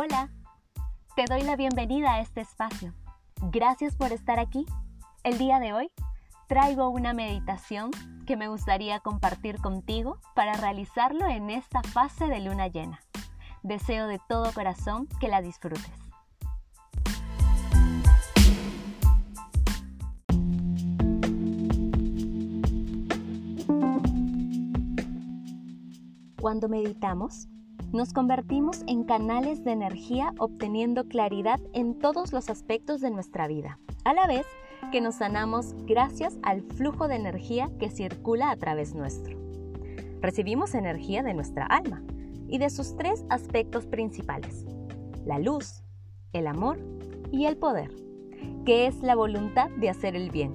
Hola, te doy la bienvenida a este espacio. Gracias por estar aquí. El día de hoy traigo una meditación que me gustaría compartir contigo para realizarlo en esta fase de luna llena. Deseo de todo corazón que la disfrutes. Cuando meditamos, nos convertimos en canales de energía obteniendo claridad en todos los aspectos de nuestra vida, a la vez que nos sanamos gracias al flujo de energía que circula a través nuestro. Recibimos energía de nuestra alma y de sus tres aspectos principales, la luz, el amor y el poder, que es la voluntad de hacer el bien,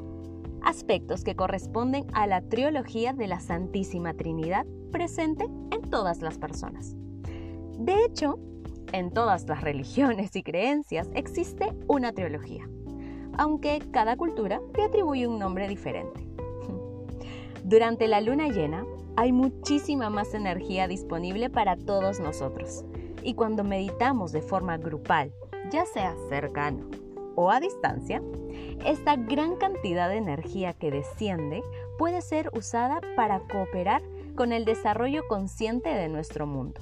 aspectos que corresponden a la trilogía de la Santísima Trinidad presente en todas las personas. De hecho, en todas las religiones y creencias existe una teología, aunque cada cultura le atribuye un nombre diferente. Durante la luna llena hay muchísima más energía disponible para todos nosotros. Y cuando meditamos de forma grupal, ya sea cercano o a distancia, esta gran cantidad de energía que desciende puede ser usada para cooperar con el desarrollo consciente de nuestro mundo.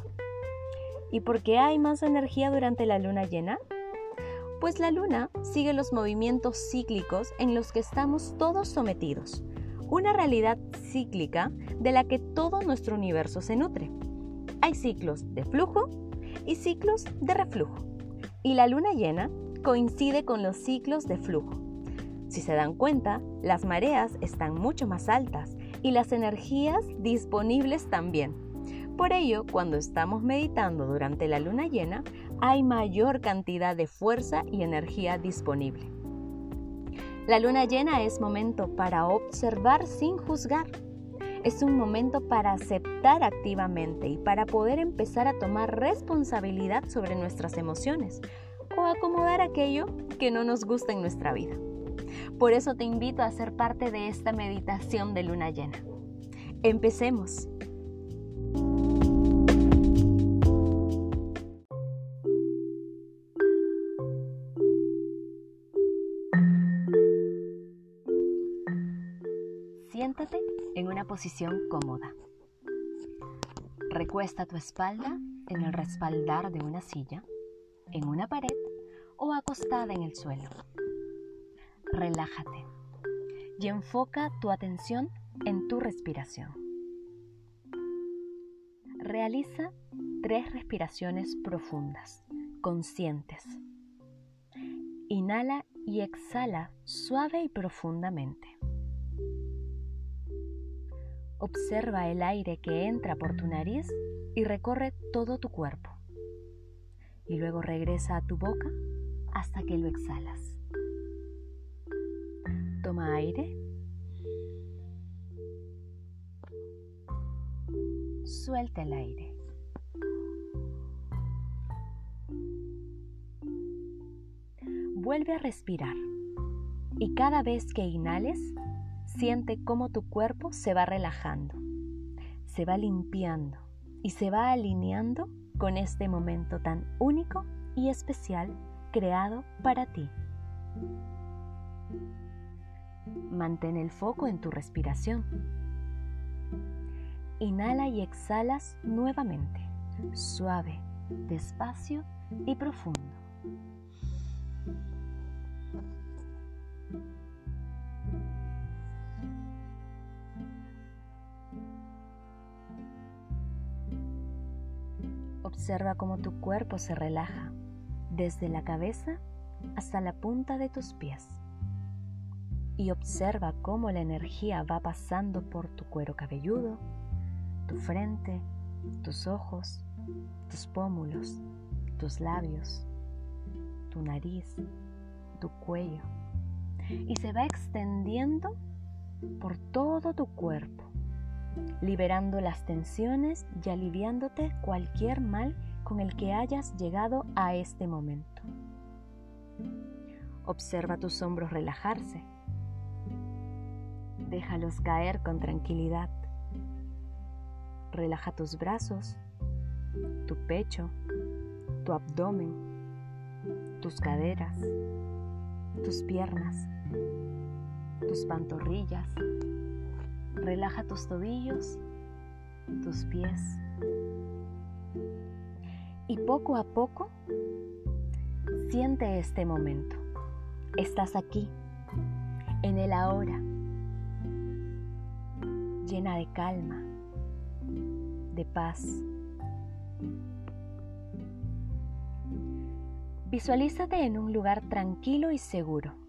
¿Y por qué hay más energía durante la luna llena? Pues la luna sigue los movimientos cíclicos en los que estamos todos sometidos, una realidad cíclica de la que todo nuestro universo se nutre. Hay ciclos de flujo y ciclos de reflujo, y la luna llena coincide con los ciclos de flujo. Si se dan cuenta, las mareas están mucho más altas y las energías disponibles también. Por ello, cuando estamos meditando durante la luna llena, hay mayor cantidad de fuerza y energía disponible. La luna llena es momento para observar sin juzgar. Es un momento para aceptar activamente y para poder empezar a tomar responsabilidad sobre nuestras emociones o acomodar aquello que no nos gusta en nuestra vida. Por eso te invito a ser parte de esta meditación de luna llena. Empecemos. Posición cómoda. Recuesta tu espalda en el respaldar de una silla, en una pared o acostada en el suelo. Relájate y enfoca tu atención en tu respiración. Realiza tres respiraciones profundas, conscientes. Inhala y exhala suave y profundamente. Observa el aire que entra por tu nariz y recorre todo tu cuerpo. Y luego regresa a tu boca hasta que lo exhalas. Toma aire. Suelta el aire. Vuelve a respirar y cada vez que inhales, Siente cómo tu cuerpo se va relajando, se va limpiando y se va alineando con este momento tan único y especial creado para ti. Mantén el foco en tu respiración. Inhala y exhalas nuevamente, suave, despacio y profundo. Observa cómo tu cuerpo se relaja desde la cabeza hasta la punta de tus pies. Y observa cómo la energía va pasando por tu cuero cabelludo, tu frente, tus ojos, tus pómulos, tus labios, tu nariz, tu cuello. Y se va extendiendo por todo tu cuerpo liberando las tensiones y aliviándote cualquier mal con el que hayas llegado a este momento. Observa tus hombros relajarse. Déjalos caer con tranquilidad. Relaja tus brazos, tu pecho, tu abdomen, tus caderas, tus piernas, tus pantorrillas. Relaja tus tobillos, tus pies. Y poco a poco, siente este momento. Estás aquí, en el ahora, llena de calma, de paz. Visualízate en un lugar tranquilo y seguro.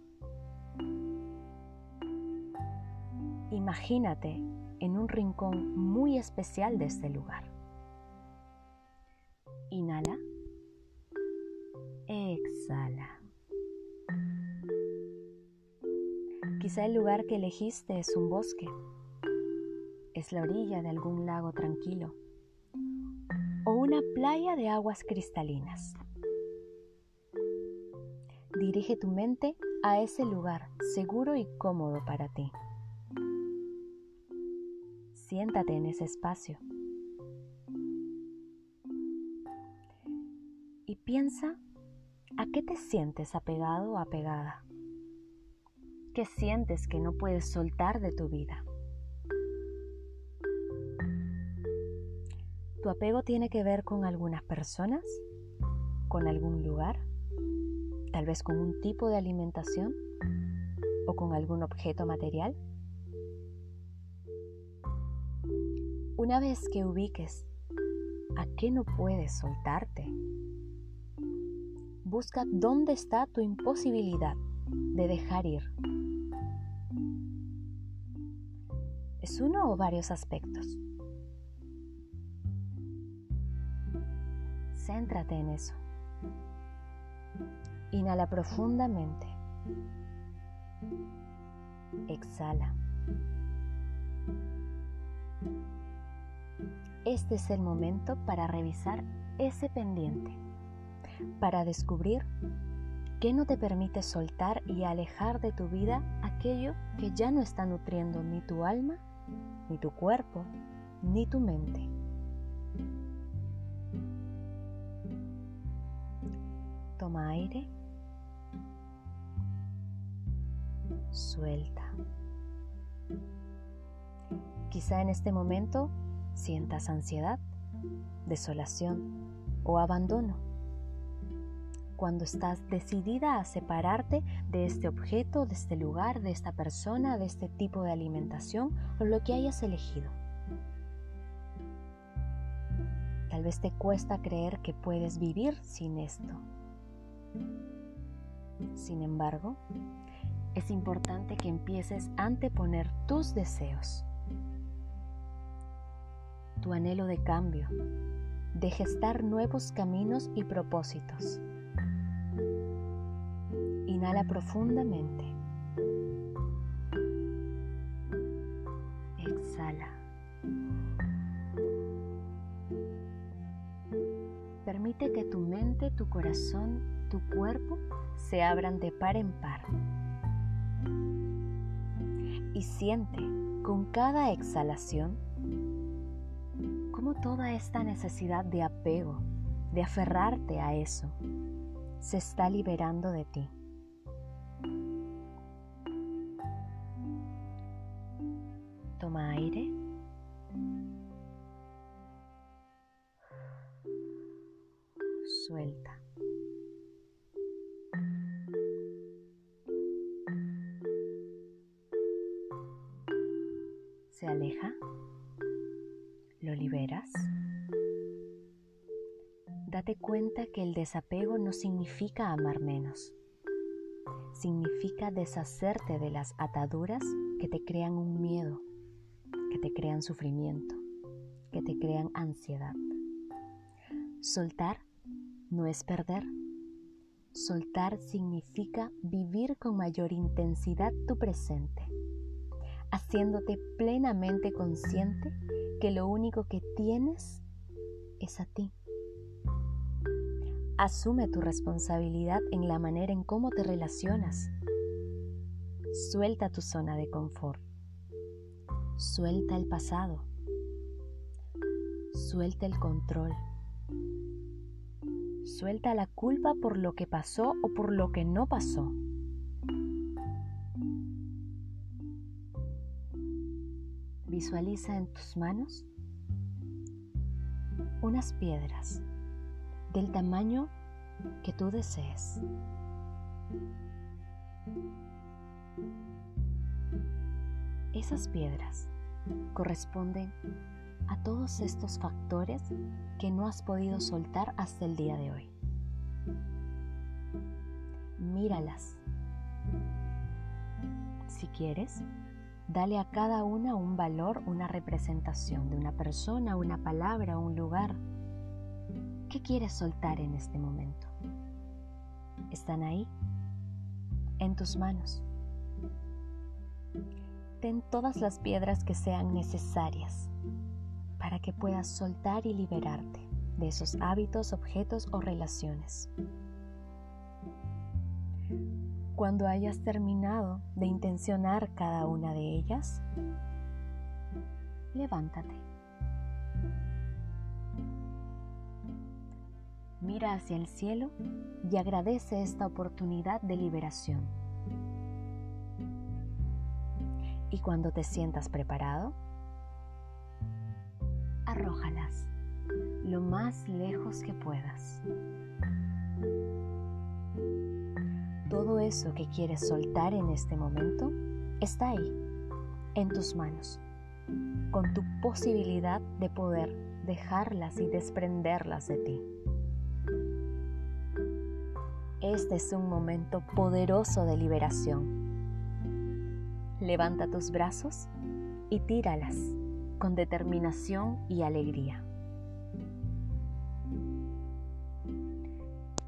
Imagínate en un rincón muy especial de este lugar. Inhala. Exhala. Quizá el lugar que elegiste es un bosque, es la orilla de algún lago tranquilo o una playa de aguas cristalinas. Dirige tu mente a ese lugar seguro y cómodo para ti. Siéntate en ese espacio. Y piensa a qué te sientes apegado o apegada. ¿Qué sientes que no puedes soltar de tu vida? ¿Tu apego tiene que ver con algunas personas? ¿Con algún lugar? ¿Tal vez con un tipo de alimentación? ¿O con algún objeto material? Una vez que ubiques a qué no puedes soltarte, busca dónde está tu imposibilidad de dejar ir. ¿Es uno o varios aspectos? Céntrate en eso. Inhala profundamente. Exhala. Este es el momento para revisar ese pendiente, para descubrir qué no te permite soltar y alejar de tu vida aquello que ya no está nutriendo ni tu alma, ni tu cuerpo, ni tu mente. Toma aire. Suelta. Quizá en este momento sientas ansiedad, desolación o abandono. Cuando estás decidida a separarte de este objeto, de este lugar, de esta persona, de este tipo de alimentación o lo que hayas elegido. Tal vez te cuesta creer que puedes vivir sin esto. Sin embargo, es importante que empieces a anteponer tus deseos tu anhelo de cambio, de gestar nuevos caminos y propósitos. Inhala profundamente. Exhala. Permite que tu mente, tu corazón, tu cuerpo se abran de par en par. Y siente con cada exhalación cómo toda esta necesidad de apego, de aferrarte a eso, se está liberando de ti. Toma aire. Suelta. Se aleja liberas? Date cuenta que el desapego no significa amar menos. Significa deshacerte de las ataduras que te crean un miedo, que te crean sufrimiento, que te crean ansiedad. Soltar no es perder. Soltar significa vivir con mayor intensidad tu presente, haciéndote plenamente consciente que lo único que tienes es a ti. Asume tu responsabilidad en la manera en cómo te relacionas. Suelta tu zona de confort. Suelta el pasado. Suelta el control. Suelta la culpa por lo que pasó o por lo que no pasó. Visualiza en tus manos unas piedras del tamaño que tú desees. Esas piedras corresponden a todos estos factores que no has podido soltar hasta el día de hoy. Míralas. Si quieres, dale a cada una un valor, una representación de una persona, una palabra, un lugar. ¿Qué quieres soltar en este momento? Están ahí, en tus manos. Ten todas las piedras que sean necesarias para que puedas soltar y liberarte de esos hábitos, objetos o relaciones. Cuando hayas terminado de intencionar cada una de ellas, levántate. Mira hacia el cielo y agradece esta oportunidad de liberación. Y cuando te sientas preparado, arrójalas lo más lejos que puedas. Eso que quieres soltar en este momento está ahí, en tus manos, con tu posibilidad de poder dejarlas y desprenderlas de ti. Este es un momento poderoso de liberación. Levanta tus brazos y tíralas con determinación y alegría.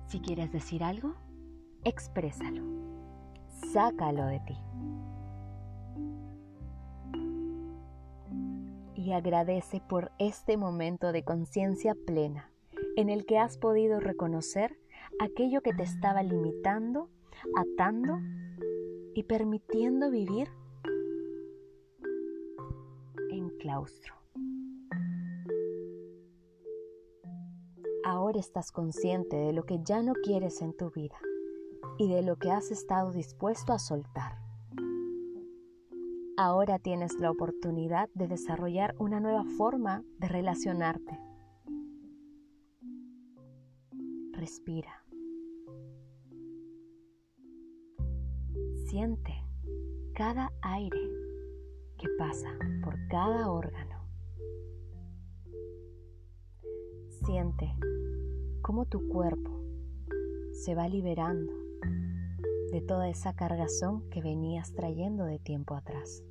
Si quieres decir algo, exprésalo, sácalo de ti. Y agradece por este momento de conciencia plena en el que has podido reconocer aquello que te estaba limitando, atando y permitiendo vivir claustro. Ahora estás consciente de lo que ya no quieres en tu vida y de lo que has estado dispuesto a soltar. Ahora tienes la oportunidad de desarrollar una nueva forma de relacionarte. Respira. Siente cada aire pasa por cada órgano. Siente cómo tu cuerpo se va liberando de toda esa cargazón que venías trayendo de tiempo atrás.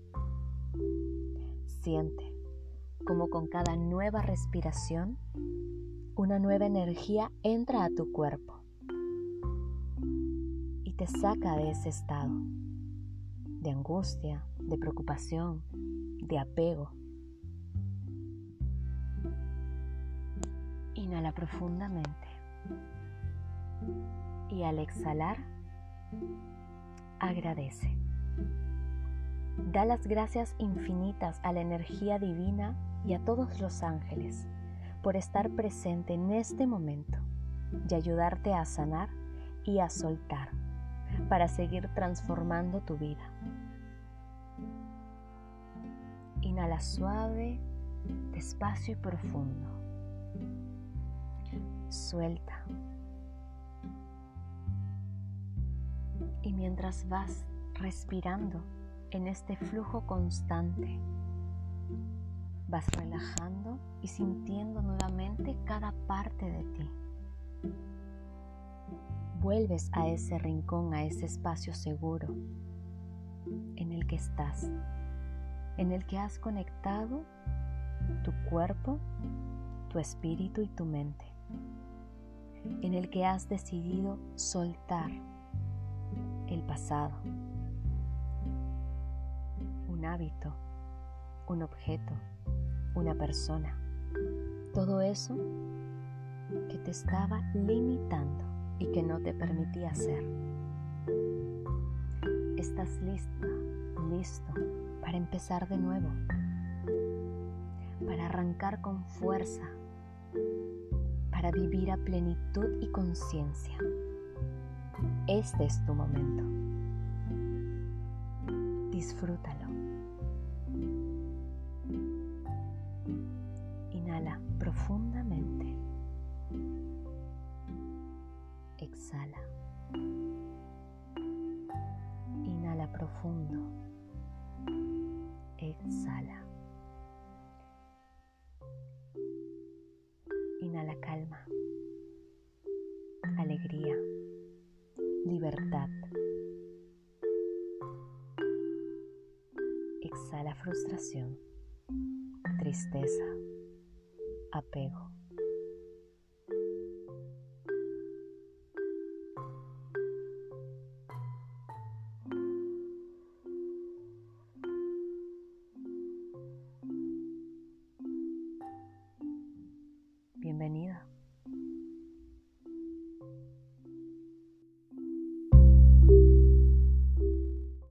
Siente cómo con cada nueva respiración una nueva energía entra a tu cuerpo y te saca de ese estado de angustia, de preocupación, de apego. Inhala profundamente y al exhalar, agradece. Da las gracias infinitas a la energía divina y a todos los ángeles por estar presente en este momento y ayudarte a sanar y a soltar para seguir transformando tu vida. Inhala suave, despacio y profundo. Suelta. Y mientras vas respirando en este flujo constante, vas relajando y sintiendo nuevamente cada parte de ti. Vuelves a ese rincón, a ese espacio seguro en el que estás, en el que has conectado tu cuerpo, tu espíritu y tu mente, en el que has decidido soltar el pasado, un hábito, un objeto, una persona, todo eso que te estaba limitando y que no te permitía hacer. Estás lista, listo para empezar de nuevo, para arrancar con fuerza, para vivir a plenitud y conciencia. Este es tu momento. Disfrútalo. Inhala profundamente. Exhala frustración, tristeza, apego.